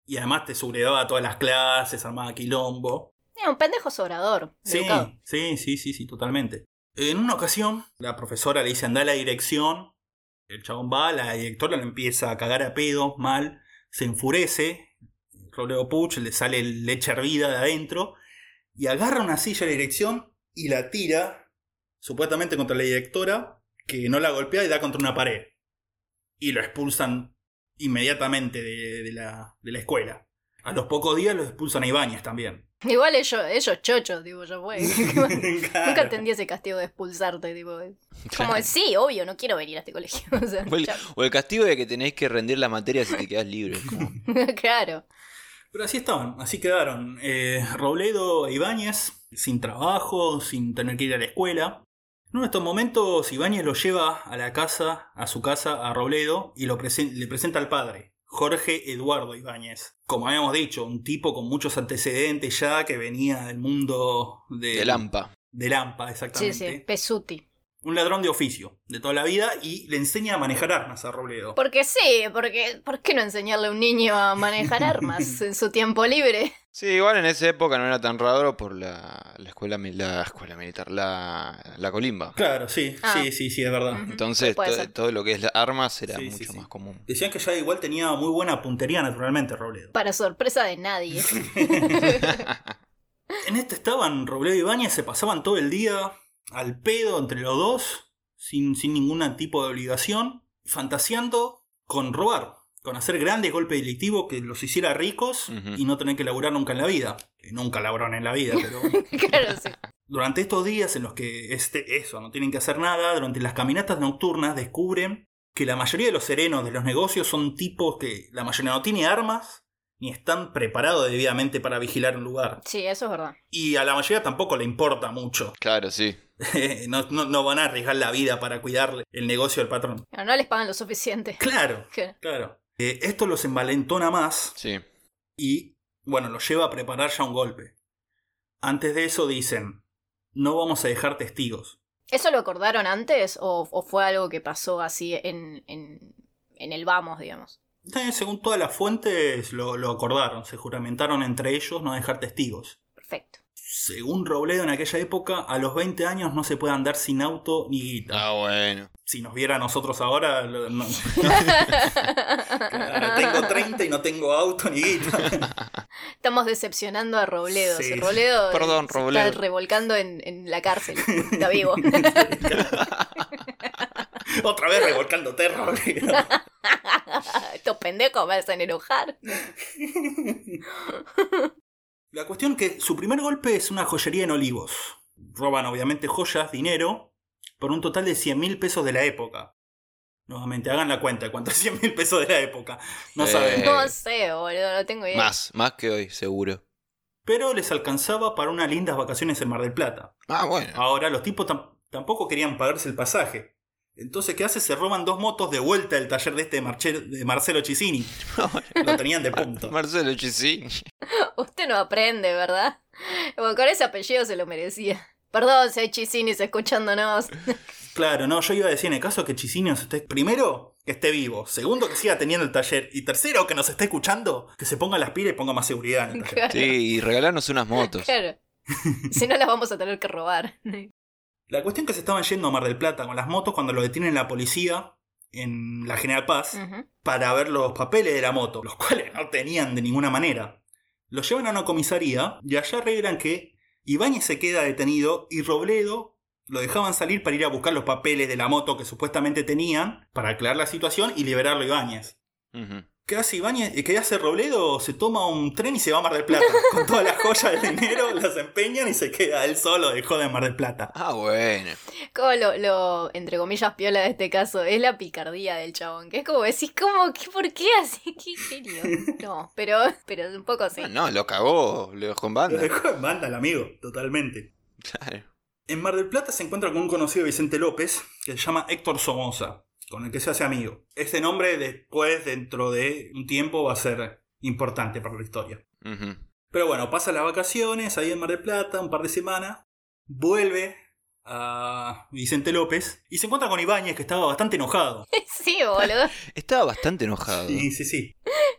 Y además te subrogaba todas las clases, armaba quilombo. Era un pendejo sobrador. Sí, sí, sí, sí, sí, totalmente. En una ocasión, la profesora le dice anda a la dirección. El chabón va, la directora lo empieza a cagar a pedo, mal, se enfurece. Robledo Puch le sale leche hervida de adentro y agarra una silla de la dirección y la tira, supuestamente contra la directora, que no la golpea y da contra una pared. Y lo expulsan inmediatamente de, de la, de la escuela. A los pocos días lo expulsan a Ibáñez también. Igual ellos, ellos chochos, tipo, yo fue. Nunca Claro. entendí ese castigo de expulsarte, tipo. Como, sí, obvio, no quiero venir a este colegio. O sea, O el, chao. o el castigo de que tenés que rendir la materia si te quedas libre. como- claro. Pero así estaban, así quedaron. Eh, Robledo e Ibáñez, sin trabajo, sin tener que ir a la escuela. En uno de estos momentos, Ibáñez lo lleva a la casa, a su casa, a Robledo, y lo presen- le presenta al padre, Jorge Eduardo Ibáñez. Como habíamos dicho, un tipo con muchos antecedentes ya, que venía del mundo de, De Lampa. de Lampa, Sí, exactamente. sí, Pesuti. Un ladrón de oficio, de toda la vida, y le enseña a manejar armas a Robledo. Porque sí, porque ¿por qué no enseñarle a un niño a manejar armas en su tiempo libre? Sí, igual en esa época no era tan raro por la, la escuela la escuela militar, la, la colimba. Claro, sí, Ah. sí, sí, sí, es verdad. Entonces to- todo lo que es las armas era Sí, sí, mucho sí. más común. Decían que ya igual tenía muy buena puntería naturalmente Robledo. Para sorpresa de nadie. En este estaban Robledo y Ibáñez, se pasaban todo el día al pedo entre los dos, sin, sin ningún tipo de obligación, fantaseando con robar, con hacer grandes golpes delictivos que los hiciera ricos y no tener que laburar nunca en la vida. Que nunca laburaron en la vida, pero claro, sí. durante estos días en los que este, eso, no tienen que hacer nada, durante las caminatas nocturnas descubren que la mayoría de los serenos de los negocios son tipos que la mayoría no tiene armas ni están preparados debidamente para vigilar un lugar. Sí, eso es verdad. Y a la mayoría tampoco le importa mucho. Claro, sí. no, no- no van a arriesgar la vida para cuidar el negocio del patrón. No, no les pagan lo suficiente. Claro, claro. Eh, esto los envalentona más Sí. y, bueno, los lleva a preparar ya un golpe. Antes de eso dicen, no vamos a dejar testigos. ¿Eso lo acordaron antes o, o fue algo que pasó así en, en, en el vamos, digamos? Eh, según todas las fuentes lo, lo acordaron, se juramentaron entre ellos no dejar testigos. Según Robledo en aquella época, a los 20 años no se puede andar sin auto ni guita. Ah, bueno. Si nos viera a nosotros ahora, lo- no- Claro, tengo 30 y no tengo auto ni guita. Estamos decepcionando a Robledo. Sí. Robledo Perdón, se Robledo. está revolcando en, en la cárcel. Está vivo. Otra vez revolcándote, Robledo. Estos pendejos me hacen enojar. La cuestión que su primer golpe es una joyería en Olivos. Roban obviamente joyas, dinero, por un total de 100 mil pesos de la época. Nuevamente, hagan la cuenta de cuánto es 100 mil pesos de la época. No Eh. saben. No sé, boludo, no tengo idea. Más, más que hoy, seguro. Pero les alcanzaba para unas lindas vacaciones en Mar del Plata. Ah, bueno. Ahora los tipos tam- tampoco querían pagarse el pasaje. Entonces, ¿qué hace? Se roban dos motos de vuelta del taller de este de, Marche- de Marcelo Chisini. Lo tenían de punto. Marcelo Chisini. Usted no aprende, ¿verdad? Bueno, con ese apellido se lo merecía. Perdón, si hay chisinis escuchándonos. Claro, no, yo iba a decir en el caso que Chisini nos esté. Primero, que esté vivo. Segundo, que siga teniendo el taller. Y tercero, que nos esté escuchando, que se ponga las pilas y ponga más seguridad en el taller. Claro. Sí, y regalarnos unas motos. Claro. Si no las vamos a tener que robar. La cuestión que se estaban yendo a Mar del Plata con las motos cuando lo detienen la policía en la General Paz para ver los papeles de la moto, los cuales no tenían de ninguna manera. Los llevan a una comisaría y allá arreglan que Ibáñez se queda detenido y Robledo lo dejaban salir para ir a buscar los papeles de la moto que supuestamente tenían para aclarar la situación y liberarlo a Ibáñez. ¿Qué hace Ibáñez? ¿Qué hace Robledo? Se toma un tren y se va a Mar del Plata. Con todas las joyas del dinero, las empeñan y se queda él solo de joda en Mar del Plata. Ah, bueno. Como lo, lo, entre comillas, piola de este caso, es la picardía del chabón. Que es como decís, como, ¿qué, ¿por qué así? ¿Qué genio? No, pero, pero un poco sí. Ah, no, lo cagó, lo dejó en Lo banda. dejó en banda el amigo, totalmente. Claro. En Mar del Plata se encuentra con un conocido Vicente López que se llama Héctor Somoza, con el que se hace amigo. Este nombre después, dentro de un tiempo, va a ser importante para la historia. Pero bueno, pasa las vacaciones ahí en Mar del Plata, un par de semanas, vuelve a Vicente López y se encuentra con Ibáñez que estaba bastante enojado. Sí, boludo. Estaba bastante enojado. Sí, sí, sí.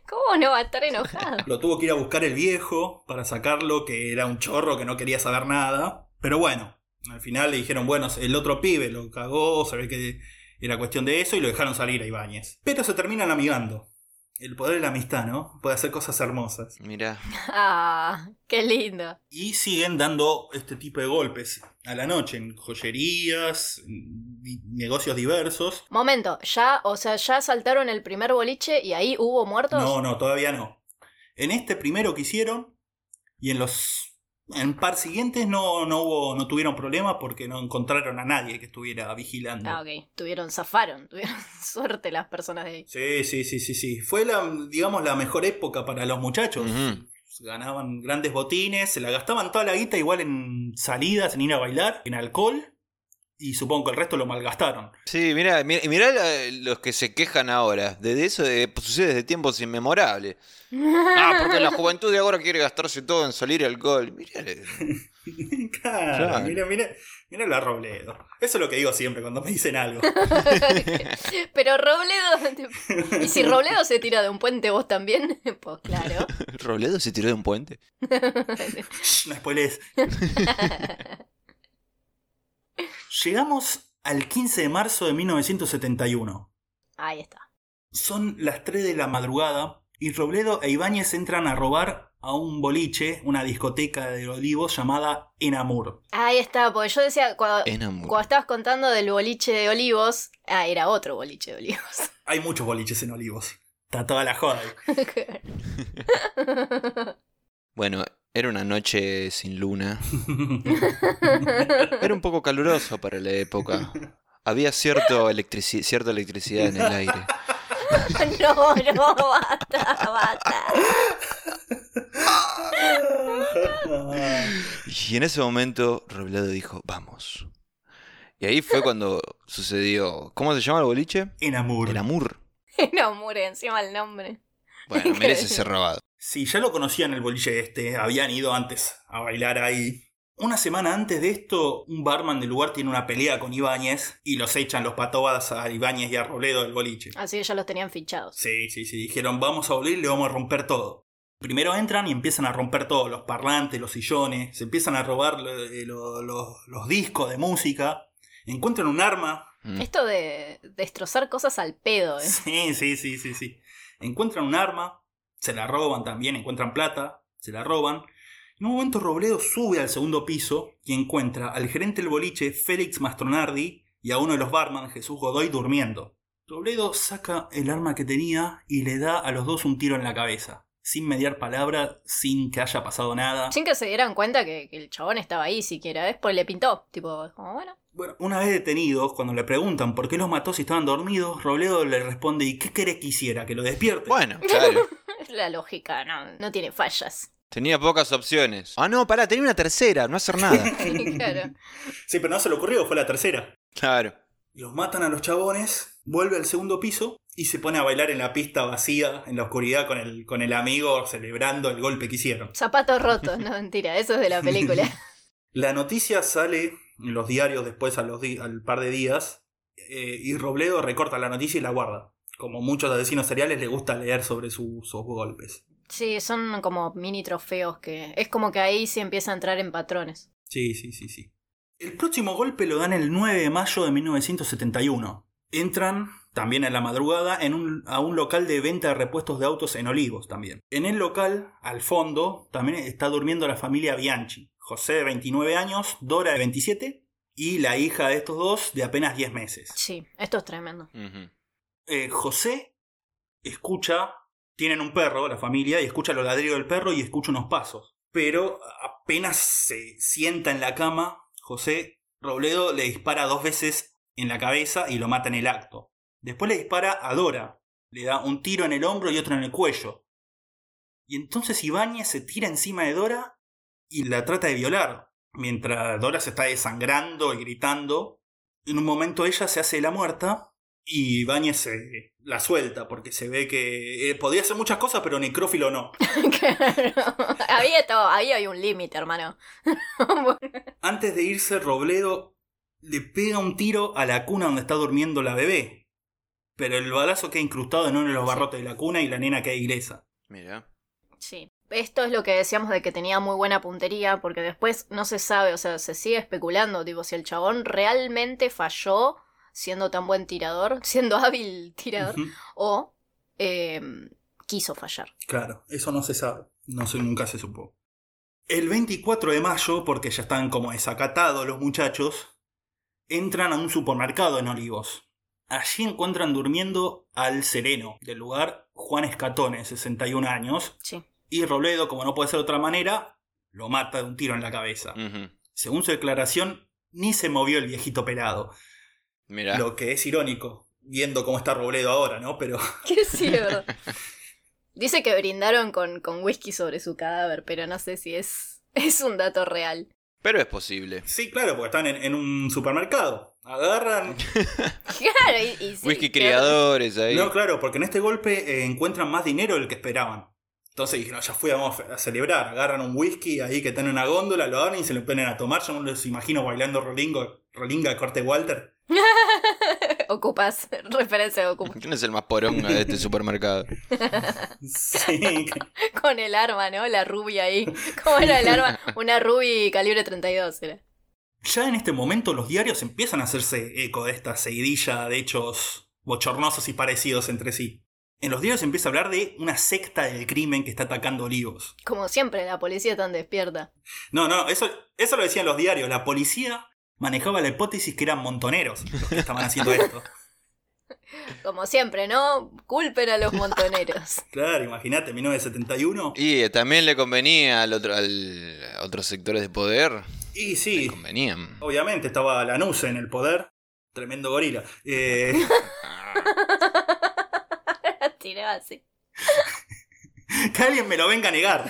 ¿Cómo no va a estar enojado? Lo tuvo que ir a buscar el viejo para sacarlo, que era un chorro que no quería saber nada. Pero bueno, al final le dijeron, bueno, el otro pibe lo cagó, se ve que era cuestión de eso y lo dejaron salir a Ibáñez. Pero se terminan amigando. El poder de la amistad, ¿no? Puede hacer cosas hermosas. Mira. Ah, qué lindo. Y siguen dando este tipo de golpes a la noche en joyerías, en negocios diversos. Momento, ya, o sea, ya saltaron el primer boliche y ahí hubo muertos. No, no, todavía no. En este primero que hicieron y en los en par siguientes no, no hubo no tuvieron problemas porque no encontraron a nadie que estuviera vigilando. Ah, ok. Tuvieron, zafaron. Tuvieron suerte las personas de ahí. Sí, sí, sí, sí, sí. Fue la digamos la mejor época para los muchachos. Ganaban grandes botines, se la gastaban toda la guita igual en salidas, en ir a bailar, en alcohol y supongo que el resto lo malgastaron. Sí, mira, mira, los que se quejan ahora. De eso de, sucede desde tiempos inmemorables. ah, porque la juventud de ahora quiere gastarse todo en salir alcohol. Mirá. claro, mira, mira, mira la Robledo. Eso es lo que digo siempre cuando me dicen algo. Pero Robledo. ¿Y si Robledo se tira de un puente, vos también? Pues claro. ¿Robledo se tiró de un puente? no spoilees. Llegamos al 15 de marzo de 1971. Ahí está. Son las 3 de la madrugada y Robledo e Ibáñez entran a robar a un boliche, una discoteca de Olivos llamada Enamur. Ahí está, porque yo decía, cuando, cuando estabas contando del boliche de Olivos, ah, era otro boliche de Olivos. Hay muchos boliches en Olivos. Está toda la joda. bueno, era una noche sin luna. Era un poco caluroso para la época. Había cierto cierta electricidad en el aire. No, no, basta, basta. Y en ese momento Robledo dijo, vamos. Y ahí fue cuando sucedió. ¿Cómo se llama el boliche? Enamur. Enamur. Enamur, encima el nombre. Bueno, merece ser robado. Sí, ya lo conocían el boliche este, habían ido antes a bailar ahí. Una semana antes de esto, un barman del lugar tiene una pelea con Ibáñez y los echan los patobadas a Ibáñez y a Robledo del boliche. Así que ya los tenían fichados. Sí, sí, sí. Dijeron, vamos a volver y le vamos a romper todo. Primero entran y empiezan a romper todo, los parlantes, los sillones, se empiezan a robar eh, los discos de música, encuentran un arma. Mm. Esto de destrozar cosas al pedo, ¿eh? Sí, sí, sí, sí, sí. Encuentran un arma, se la roban también, encuentran plata, se la roban. En un momento Robledo sube al segundo piso y encuentra al gerente del boliche, Félix Mastronardi, y a uno de los barman, Jesús Godoy, durmiendo. Robledo saca el arma que tenía y le da a los dos un tiro en la cabeza. Sin mediar palabra, sin que haya pasado nada. Sin que se dieran cuenta que, el chabón estaba ahí siquiera. Después le pintó. Tipo, como bueno. Bueno, una vez detenidos, cuando le preguntan por qué los mató si estaban dormidos, Robledo le responde: ¿Y qué querés que hiciera? ¿Que lo despierte? Bueno, claro. La lógica no, no tiene fallas. Tenía pocas opciones. Ah, no, pará, tenía una tercera, no hacer nada. claro. Sí, pero no se le ocurrió, fue la tercera. Claro. Los matan a los chabones, vuelve al segundo piso y se pone a bailar en la pista vacía, en la oscuridad, con el, con el amigo, celebrando el golpe que hicieron. Zapatos rotos, no mentira, eso es de la película. la noticia sale en los diarios después a los al par de días eh, y Robledo recorta la noticia y la guarda como muchos asesinos seriales, le gusta leer sobre sus golpes. Sí, son como mini trofeos que es como que ahí se empieza a entrar en patrones. Sí, sí, sí, sí. El próximo golpe lo dan el 9 de mayo de 1971. Entran, también en la madrugada, en un, a un local de venta de repuestos de autos en Olivos también. En el local, al fondo, también está durmiendo la familia Bianchi. José de 29 años, Dora de 27 y la hija de estos dos de apenas 10 meses. Sí, esto es tremendo. Eh, José escucha, tienen un perro, la familia, y escucha los ladridos del perro y escucha unos pasos. Pero apenas se sienta en la cama, José Robledo le dispara dos veces en la cabeza y lo mata en el acto. Después le dispara a Dora, le da un tiro en el hombro y otro en el cuello. Y entonces Ibáñez se tira encima de Dora y la trata de violar. Mientras Dora se está desangrando y gritando, en un momento ella se hace la muerta y Ibáñez se la suelta porque se ve que eh, podía hacer muchas cosas, pero necrófilo no. había todo, ahí hay un límite, hermano. Antes de irse, Robledo le pega un tiro a la cuna donde está durmiendo la bebé. Pero el balazo queda incrustado en uno de los barrotes de la cuna y la nena queda ilesa. Mira. Sí. Esto es lo que decíamos de que tenía muy buena puntería, porque después no se sabe, o sea, se sigue especulando, tipo, si el chabón realmente falló siendo tan buen tirador, siendo hábil tirador, o em, quiso fallar. Claro, eso no se sabe, no se, nunca se supo. El 24 de mayo, porque ya están como desacatados los muchachos, entran a un supermercado en Olivos. Allí encuentran durmiendo al sereno del lugar, Juan Escatone, 61 años. Sí. Y Robledo, como no puede ser de otra manera, lo mata de un tiro en la cabeza. Según su declaración, ni se movió el viejito pelado. Lo que es irónico, viendo cómo está Robledo ahora, ¿no? Pero. Qué cierto. Dice que brindaron con, con, whisky sobre su cadáver, pero no sé si es, es un dato real. Pero es posible. Sí, claro, porque están en, un supermercado. Agarran. claro, y, Whisky criadores ahí. No, claro, porque en este golpe eh, encuentran más dinero del que esperaban. Entonces dijeron, ya fui, vamos a celebrar. Agarran un whisky ahí que está en una góndola, lo abren y se lo ponen a tomar. Yo no les imagino bailando rolingo, rolinga corte Walter. Ocupas, referencia de Ocupas. ¿Quién es el más poronga de este supermercado? sí. Con el arma, ¿no? La rubia ahí. ¿Cómo era el arma? Una ruby calibre 32 era. Ya en este momento los diarios empiezan a hacerse eco de esta seguidilla de hechos bochornosos y parecidos entre sí. En los diarios empieza a hablar de una secta del crimen que está atacando Olivos. Como siempre, la policía tan despierta. No, no, eso, eso lo decían los diarios. La policía manejaba la hipótesis que eran montoneros los que estaban haciendo esto. Como siempre, ¿no? Culpen a los montoneros. claro, imagínate, 1971. Y también le convenía al otro, al, a otros sectores de poder. Y sí. Le convenían. Obviamente estaba Lanuse en el poder. Tremendo gorila. Eh... así. que alguien me lo venga a negar.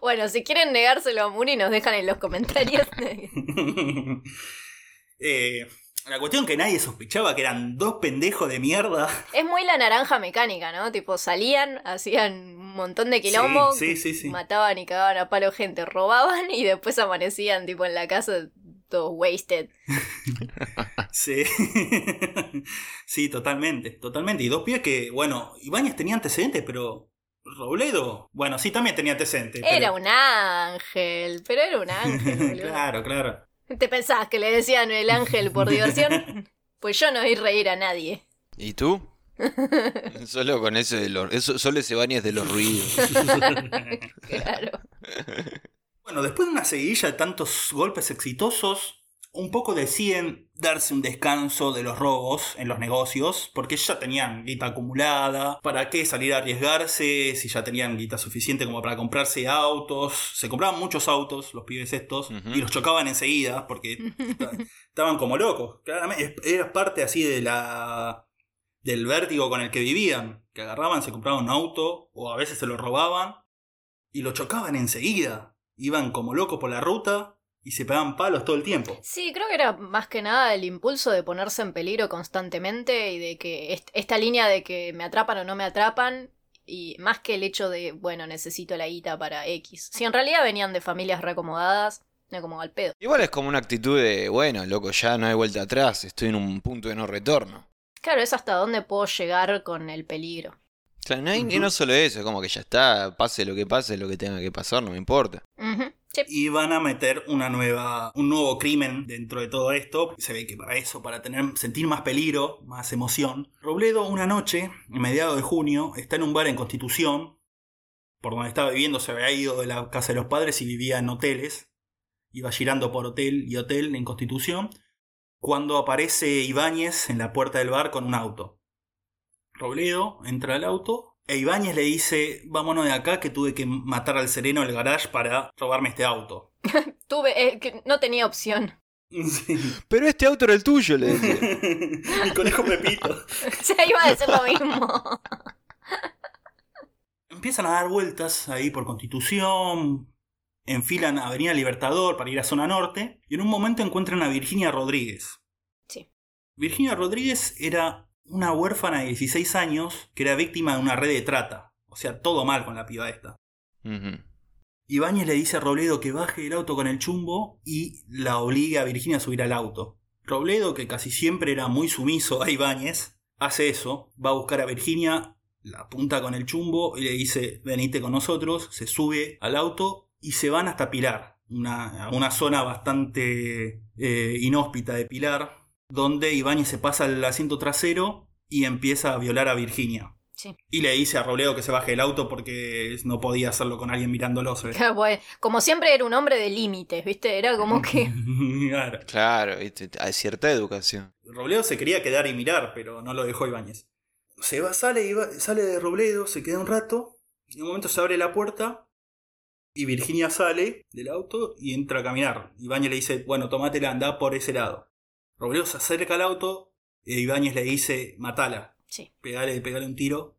Bueno, si quieren negárselo a Muri, nos dejan en los comentarios. eh, la cuestión que nadie sospechaba que eran dos pendejos de mierda. Es muy la naranja mecánica, ¿no? Tipo, salían, hacían un montón de quilombo, mataban y cagaban a palo gente, robaban y después amanecían tipo en la casa todos wasted. sí. sí, totalmente, totalmente. Y dos pies que, bueno, Ibáñez tenía antecedentes, pero Robledo, bueno, sí, también tenía antecedentes. Era un ángel, pero era un ángel. claro, claro. ¿Te pensabas que le decían el ángel por diversión? Pues yo no oí reír a nadie. ¿Y tú? solo con ese de los, eso, solo ese baño de los ruidos. claro. Bueno, después de una seguidilla de tantos golpes exitosos, un poco deciden darse un descanso de los robos en los negocios, porque ya tenían guita acumulada, ¿para qué salir a arriesgarse si ya tenían guita suficiente como para comprarse autos? Se compraban muchos autos, los pibes estos, y los chocaban enseguida, porque estaban como locos. Claramente, era parte así de la del vértigo con el que vivían, que agarraban, se compraban un auto, o a veces se lo robaban, y lo chocaban enseguida. Iban como locos por la ruta, y se pegaban palos todo el tiempo. Sí, creo que era más que nada el impulso de ponerse en peligro constantemente y de que esta línea de que me atrapan o no me atrapan y más que el hecho de, bueno, necesito la guita para X. Si en realidad venían de familias reacomodadas, no como al pedo. Igual es como una actitud de, bueno, loco, ya no hay vuelta atrás, estoy en un punto de no retorno. Claro, es hasta dónde puedo llegar con el peligro. O sea, no, hay, no solo eso, como que ya está, pase lo que pase, lo que tenga que pasar, no me importa. Y van a meter una nueva, un nuevo crimen dentro de todo esto. Se ve que para eso, para tener, sentir más peligro, más emoción. Robledo una noche, en mediados de junio, está en un bar en Constitución, por donde estaba viviendo, se había ido de la casa de los padres y vivía en hoteles. Iba girando por hotel y hotel en Constitución, cuando aparece Ibáñez en la puerta del bar con un auto. Robledo entra al auto e Ibáñez le dice, vámonos de acá que tuve que matar al sereno del garage para robarme este auto. tuve, eh, que no tenía opción. Pero este auto era el tuyo, le decía. Mi conejo Pepito. Se iba a decir lo mismo. Empiezan a dar vueltas ahí por Constitución, enfilan a Avenida Libertador para ir a Zona Norte, y en un momento encuentran a Virginia Rodríguez. Sí. Virginia Rodríguez era una huérfana de 16 años que era víctima de una red de trata. O sea, todo mal con la piba esta. Ibáñez le dice a Robledo que baje el auto con el chumbo y la obliga a Virginia a subir al auto. Robledo, que casi siempre era muy sumiso a Ibáñez, hace eso, va a buscar a Virginia, la apunta con el chumbo y le dice, venite con nosotros, se sube al auto y se van hasta Pilar, una, una zona bastante eh, inhóspita de Pilar, donde Ibáñez se pasa al asiento trasero y empieza a violar a Virginia. Y le dice a Robledo que se baje el auto porque no podía hacerlo con alguien mirándolo. como siempre era un hombre de límites, ¿viste? Era como que... claro. Claro, hay cierta educación. Robledo se quería quedar y mirar, pero no lo dejó Ibáñez. Se va, sale, sale de Robledo, se queda un rato, y en un momento se abre la puerta y Virginia sale del auto y entra a caminar. Ibáñez le dice, bueno, tomátela, anda por ese lado. Robledo se acerca al auto y Ibáñez le dice, matala. Sí. Pegale, pegale un tiro.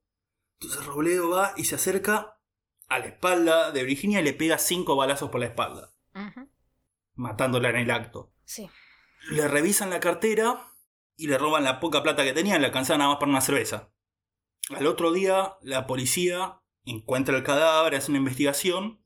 Entonces Robledo va y se acerca a la espalda de Virginia y le pega cinco balazos por la espalda, matándola en el acto. Sí. Le revisan la cartera y le roban la poca plata que tenía, le alcanzaba nada más para una cerveza. Al otro día, la policía encuentra el cadáver, hace una investigación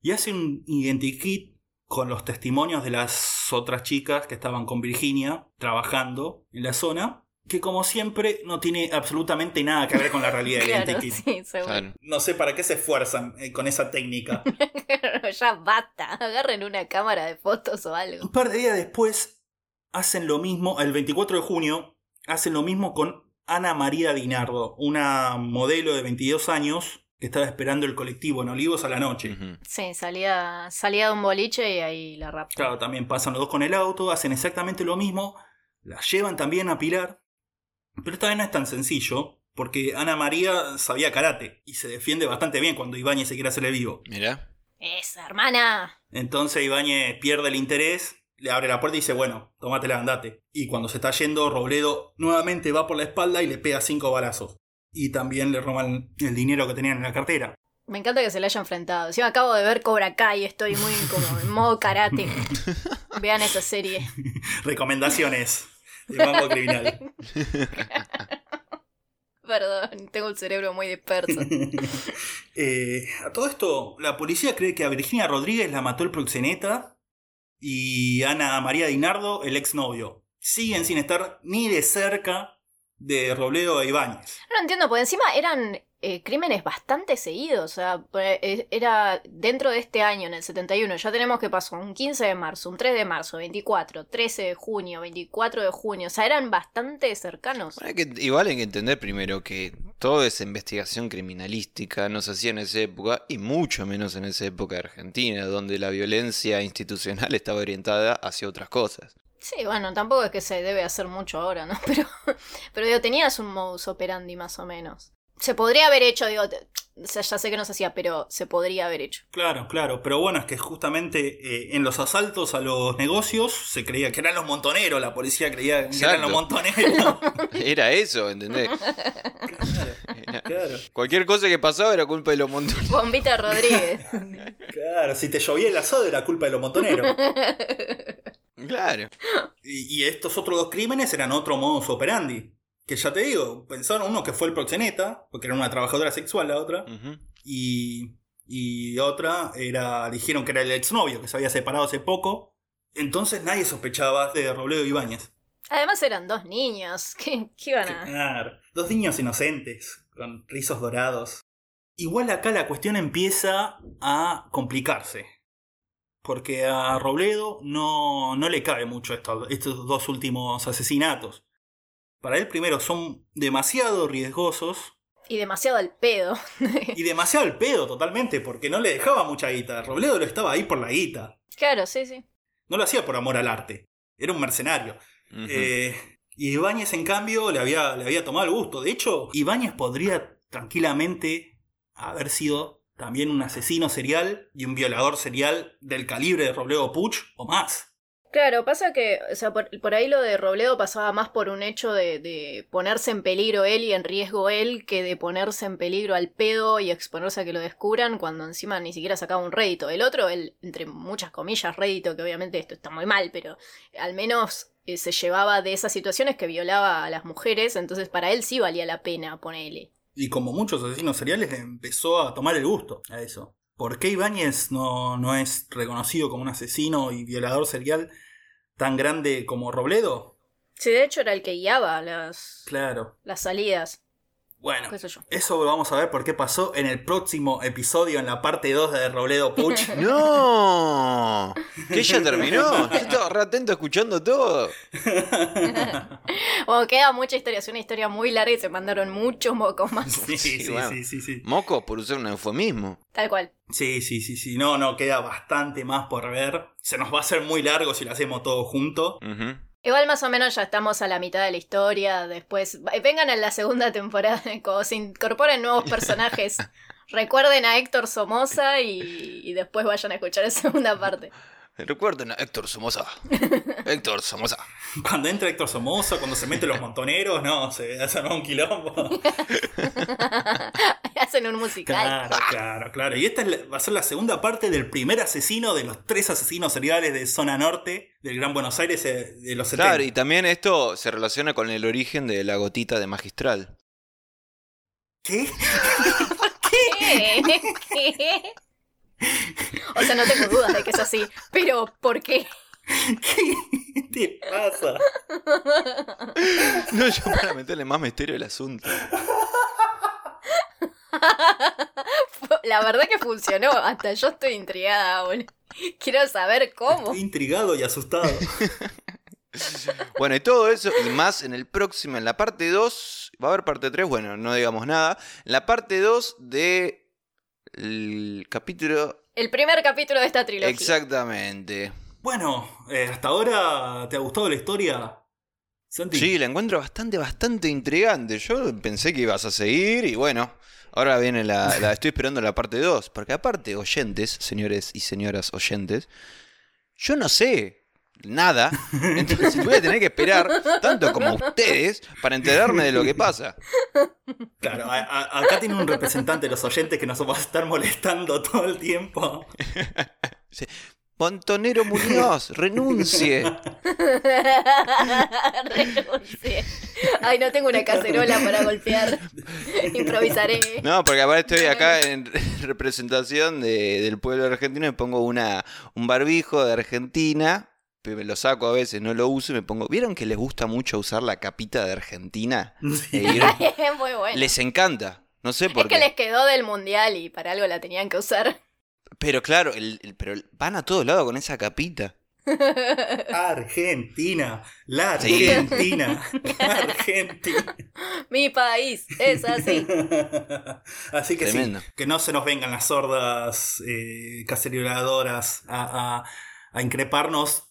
y hace un identikit con los testimonios de las otras chicas que estaban con Virginia trabajando en la zona, que como siempre no tiene absolutamente nada que ver con la realidad sí, seguro. Claro. No sé para qué se esfuerzan eh, con esa técnica. ya basta. Agarren una cámara de fotos o algo. Un par de días después hacen lo mismo, el 24 de junio, hacen lo mismo con Ana María Dinardo, una modelo de 22 años que estaba esperando el colectivo en Olivos a la noche. Sí, salía, salía de un boliche y ahí la raptan. Claro, también pasan los dos con el auto, hacen exactamente lo mismo, la llevan también a Pilar, pero esta vez no es tan sencillo, porque Ana María sabía karate y se defiende bastante bien cuando Ibáñez se quiere hacerle vivo. Mirá. Esa, hermana. Entonces Ibáñez pierde el interés, le abre la puerta y dice, bueno, tómatela, andate. Y cuando se está yendo, Robledo nuevamente va por la espalda y le pega cinco balazos. Y también le roban el dinero que tenían en la cartera. Me encanta que se le haya enfrentado. Encima acabo de ver Cobra Kai y estoy muy como en modo karate. Vean esa serie. Recomendaciones de Mambo Criminal. Perdón, tengo el cerebro muy disperso. Eh, a todo esto, la policía cree que a Virginia Rodríguez la mató el proxeneta y Ana María Dinardo el exnovio. Siguen sin estar ni de cerca de Robledo e Ibáñez. No entiendo, porque encima eran eh, crímenes bastante seguidos. O sea, pues, eh, era dentro de este año, en el 71, ya tenemos que pasó un 15 de marzo, un 3 de marzo, 24, 13 de junio, 24 de junio. O sea, eran bastante cercanos. Bueno, hay que- igual hay que entender primero que toda esa investigación criminalística no se hacía en esa época y mucho menos en esa época de Argentina, donde la violencia institucional estaba orientada hacia otras cosas. Sí, bueno, tampoco es que se debe hacer mucho ahora, ¿no? Pero, pero digo, tenías un modus operandi más o menos. Se podría haber hecho, digo, te- o sea, ya sé que no se hacía, pero se podría haber hecho. Claro, claro, pero bueno, es que justamente eh, en los asaltos a los negocios se creía que eran los montoneros, la policía creía que eran los montoneros. Era eso, ¿entendés? Era- claro, Cualquier cosa que pasaba era culpa de los montones. Bombita Rodríguez. claro, si te llovía el asado era culpa de los montoneros. Claro. Y, y estos otros dos crímenes eran otro modus operandi. Que ya te digo, pensaron uno que fue el proxeneta, porque era una trabajadora sexual la otra, y, y otra era, dijeron que era el exnovio, que se había separado hace poco. Entonces nadie sospechaba de Robledo Ibáñez. Además eran dos niños. ¿Qué, qué iban a...? Claro, dos niños inocentes, con rizos dorados. Igual acá la cuestión empieza a complicarse. Porque a Robledo no, no le cabe mucho esto- estos dos últimos asesinatos. Para él, primero, son demasiado riesgosos Y demasiado al pedo. y demasiado al pedo totalmente, porque no le dejaba mucha guita. Robledo lo estaba ahí por la guita. claro, sí, sí. No lo hacía por amor al arte. Era un mercenario. Ujú. Eh, y Ibáñez, en cambio, le había, le había tomado el gusto. De hecho, Ibáñez podría tranquilamente haber sido también un asesino serial y un violador serial del calibre de Robledo Puch o más. Claro, pasa que, o sea, por, ahí lo de Robledo pasaba más por un hecho de, de ponerse en peligro él y en riesgo él que de ponerse en peligro al pedo y exponerse a que lo descubran cuando encima ni siquiera sacaba un rédito. El otro, el, entre muchas comillas, rédito, que obviamente esto está muy mal, pero al menos eh, se llevaba de esas situaciones que violaba a las mujeres, entonces para él sí valía la pena ponerle. Y como muchos asesinos seriales, le empezó a tomar el gusto a eso. ¿Por qué Ibáñez no, no es reconocido como un asesino y violador serial tan grande como Robledo? Sí, de hecho era el que guiaba las, Claro. las salidas, Bueno, qué sé yo. Eso lo vamos a ver por qué pasó en el próximo episodio, en la parte 2 de Robledo Puch. ¡No! ¿Que ya terminó? Yo estaba re atento escuchando todo. Bueno, queda mucha historia, es una historia muy larga y se mandaron muchos mocos más. sí, sí, bueno. sí, sí, sí. Moco, por usar un eufemismo. Tal cual. Sí, sí, sí, sí. No, no, queda bastante más por ver. Se nos va a hacer muy largo si lo hacemos todo junto. Ujú. Igual más o menos ya estamos a la mitad de la historia. Después, eh, vengan en la segunda temporada, cuando se incorporen nuevos personajes. Recuerden a Héctor Somoza y, y después vayan a escuchar la segunda parte. Recuerden a Héctor Somoza. Héctor Somoza. Cuando entra Héctor Somoza, cuando se meten los montoneros, no, se hace un quilombo. Hacen en un musical. Claro, claro, claro. Y esta va a ser la segunda parte del primer asesino de los tres asesinos seriales de zona norte del Gran Buenos Aires eh, de los 70. Claro, y también esto se relaciona con el origen de la gotita de Magistral. ¿Qué? ¿Qué? ¿Qué? O sea, no tengo dudas de que es así. Pero, ¿por qué? ¿Qué te pasa? No, yo para meterle más misterio al asunto. La verdad que funcionó. Hasta yo estoy intrigada, boludo. Quiero saber cómo. Estoy intrigado y asustado. Bueno, y todo eso y más en el próximo, en la parte 2. Va a haber parte 3, bueno, no digamos nada. En la parte 2 de. El capítulo. El primer capítulo de esta trilogía. Exactamente. Bueno, eh, hasta ahora, ¿te ha gustado la historia? Santi? Sí, la encuentro bastante, bastante intrigante. Yo pensé que ibas a seguir y bueno, ahora viene la, la estoy esperando la parte 2. Porque aparte, oyentes, señores y señoras oyentes, yo no sé nada. Entonces voy a tener que esperar, tanto como ustedes, para enterarme de lo que pasa. Claro, a- a- acá tiene un representante de los oyentes que nos va a estar molestando todo el tiempo. Dice, Montonero Muñoz, renuncie. Renuncie. Ay, no tengo una cacerola para golpear. Improvisaré. No, porque ahora estoy acá en representación de- del pueblo argentino y me pongo una, un barbijo de Argentina. Que Me lo saco a veces, no lo uso y me pongo. ¿Vieron que les gusta mucho usar la capita de Argentina? Sí. Eh, vieron- Es muy bueno. les encanta. No sé por Es que qué. les quedó del mundial y para algo la tenían que usar. Pero claro, el- el- pero van a todos lados con esa capita. Argentina, la. Argentina, la Argentina. Mi país es así. Así que Tremendo. sí, que no se nos vengan las sordas eh, caceroladoras a, a- a increparnos.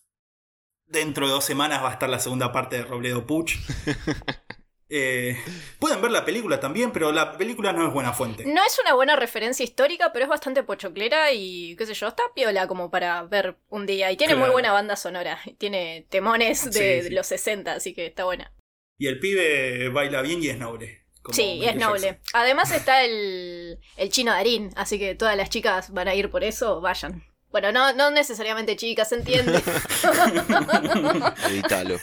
Dentro de dos semanas va a estar la segunda parte de Robledo Puch. Eh, pueden ver la película también, pero la película no es buena fuente. No es una buena referencia histórica, pero es bastante pochoclera y qué sé yo, está piola como para ver un día. Y tiene muy buena banda sonora. y Tiene temones de, Sí, de sí. los 60, así que está buena. Y el pibe baila bien y es noble. como Sí, y es noble. Jackson. Además está el, el chino Darín, así que todas las chicas van a ir por eso, vayan. Bueno, no, no necesariamente chicas, se entiende. Evítalo.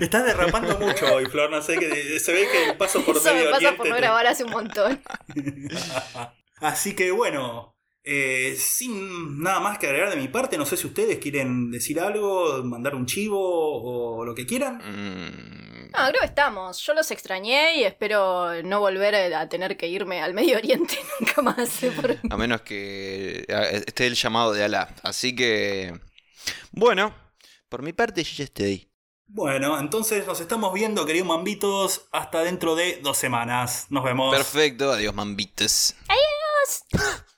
Estás derrapando mucho hoy, Flor. No sé, que se ve que el paso por Eso me Medio pasa Oriente por no te- grabar hace un montón. Así que bueno, eh, sin nada más que agregar de mi parte, no sé si ustedes quieren decir algo, mandar un chivo o lo que quieran. Mm, No, creo que estamos. Yo los extrañé y espero no volver a tener que irme al Medio Oriente nunca más. ¿eh? Por- A menos que ah, esté el llamado de Alá. Así que. Bueno, por mi parte yo ya estoy. Bueno, entonces nos estamos viendo, queridos mambitos, hasta dentro de dos semanas. Nos vemos. Perfecto, adiós mambites. Adiós.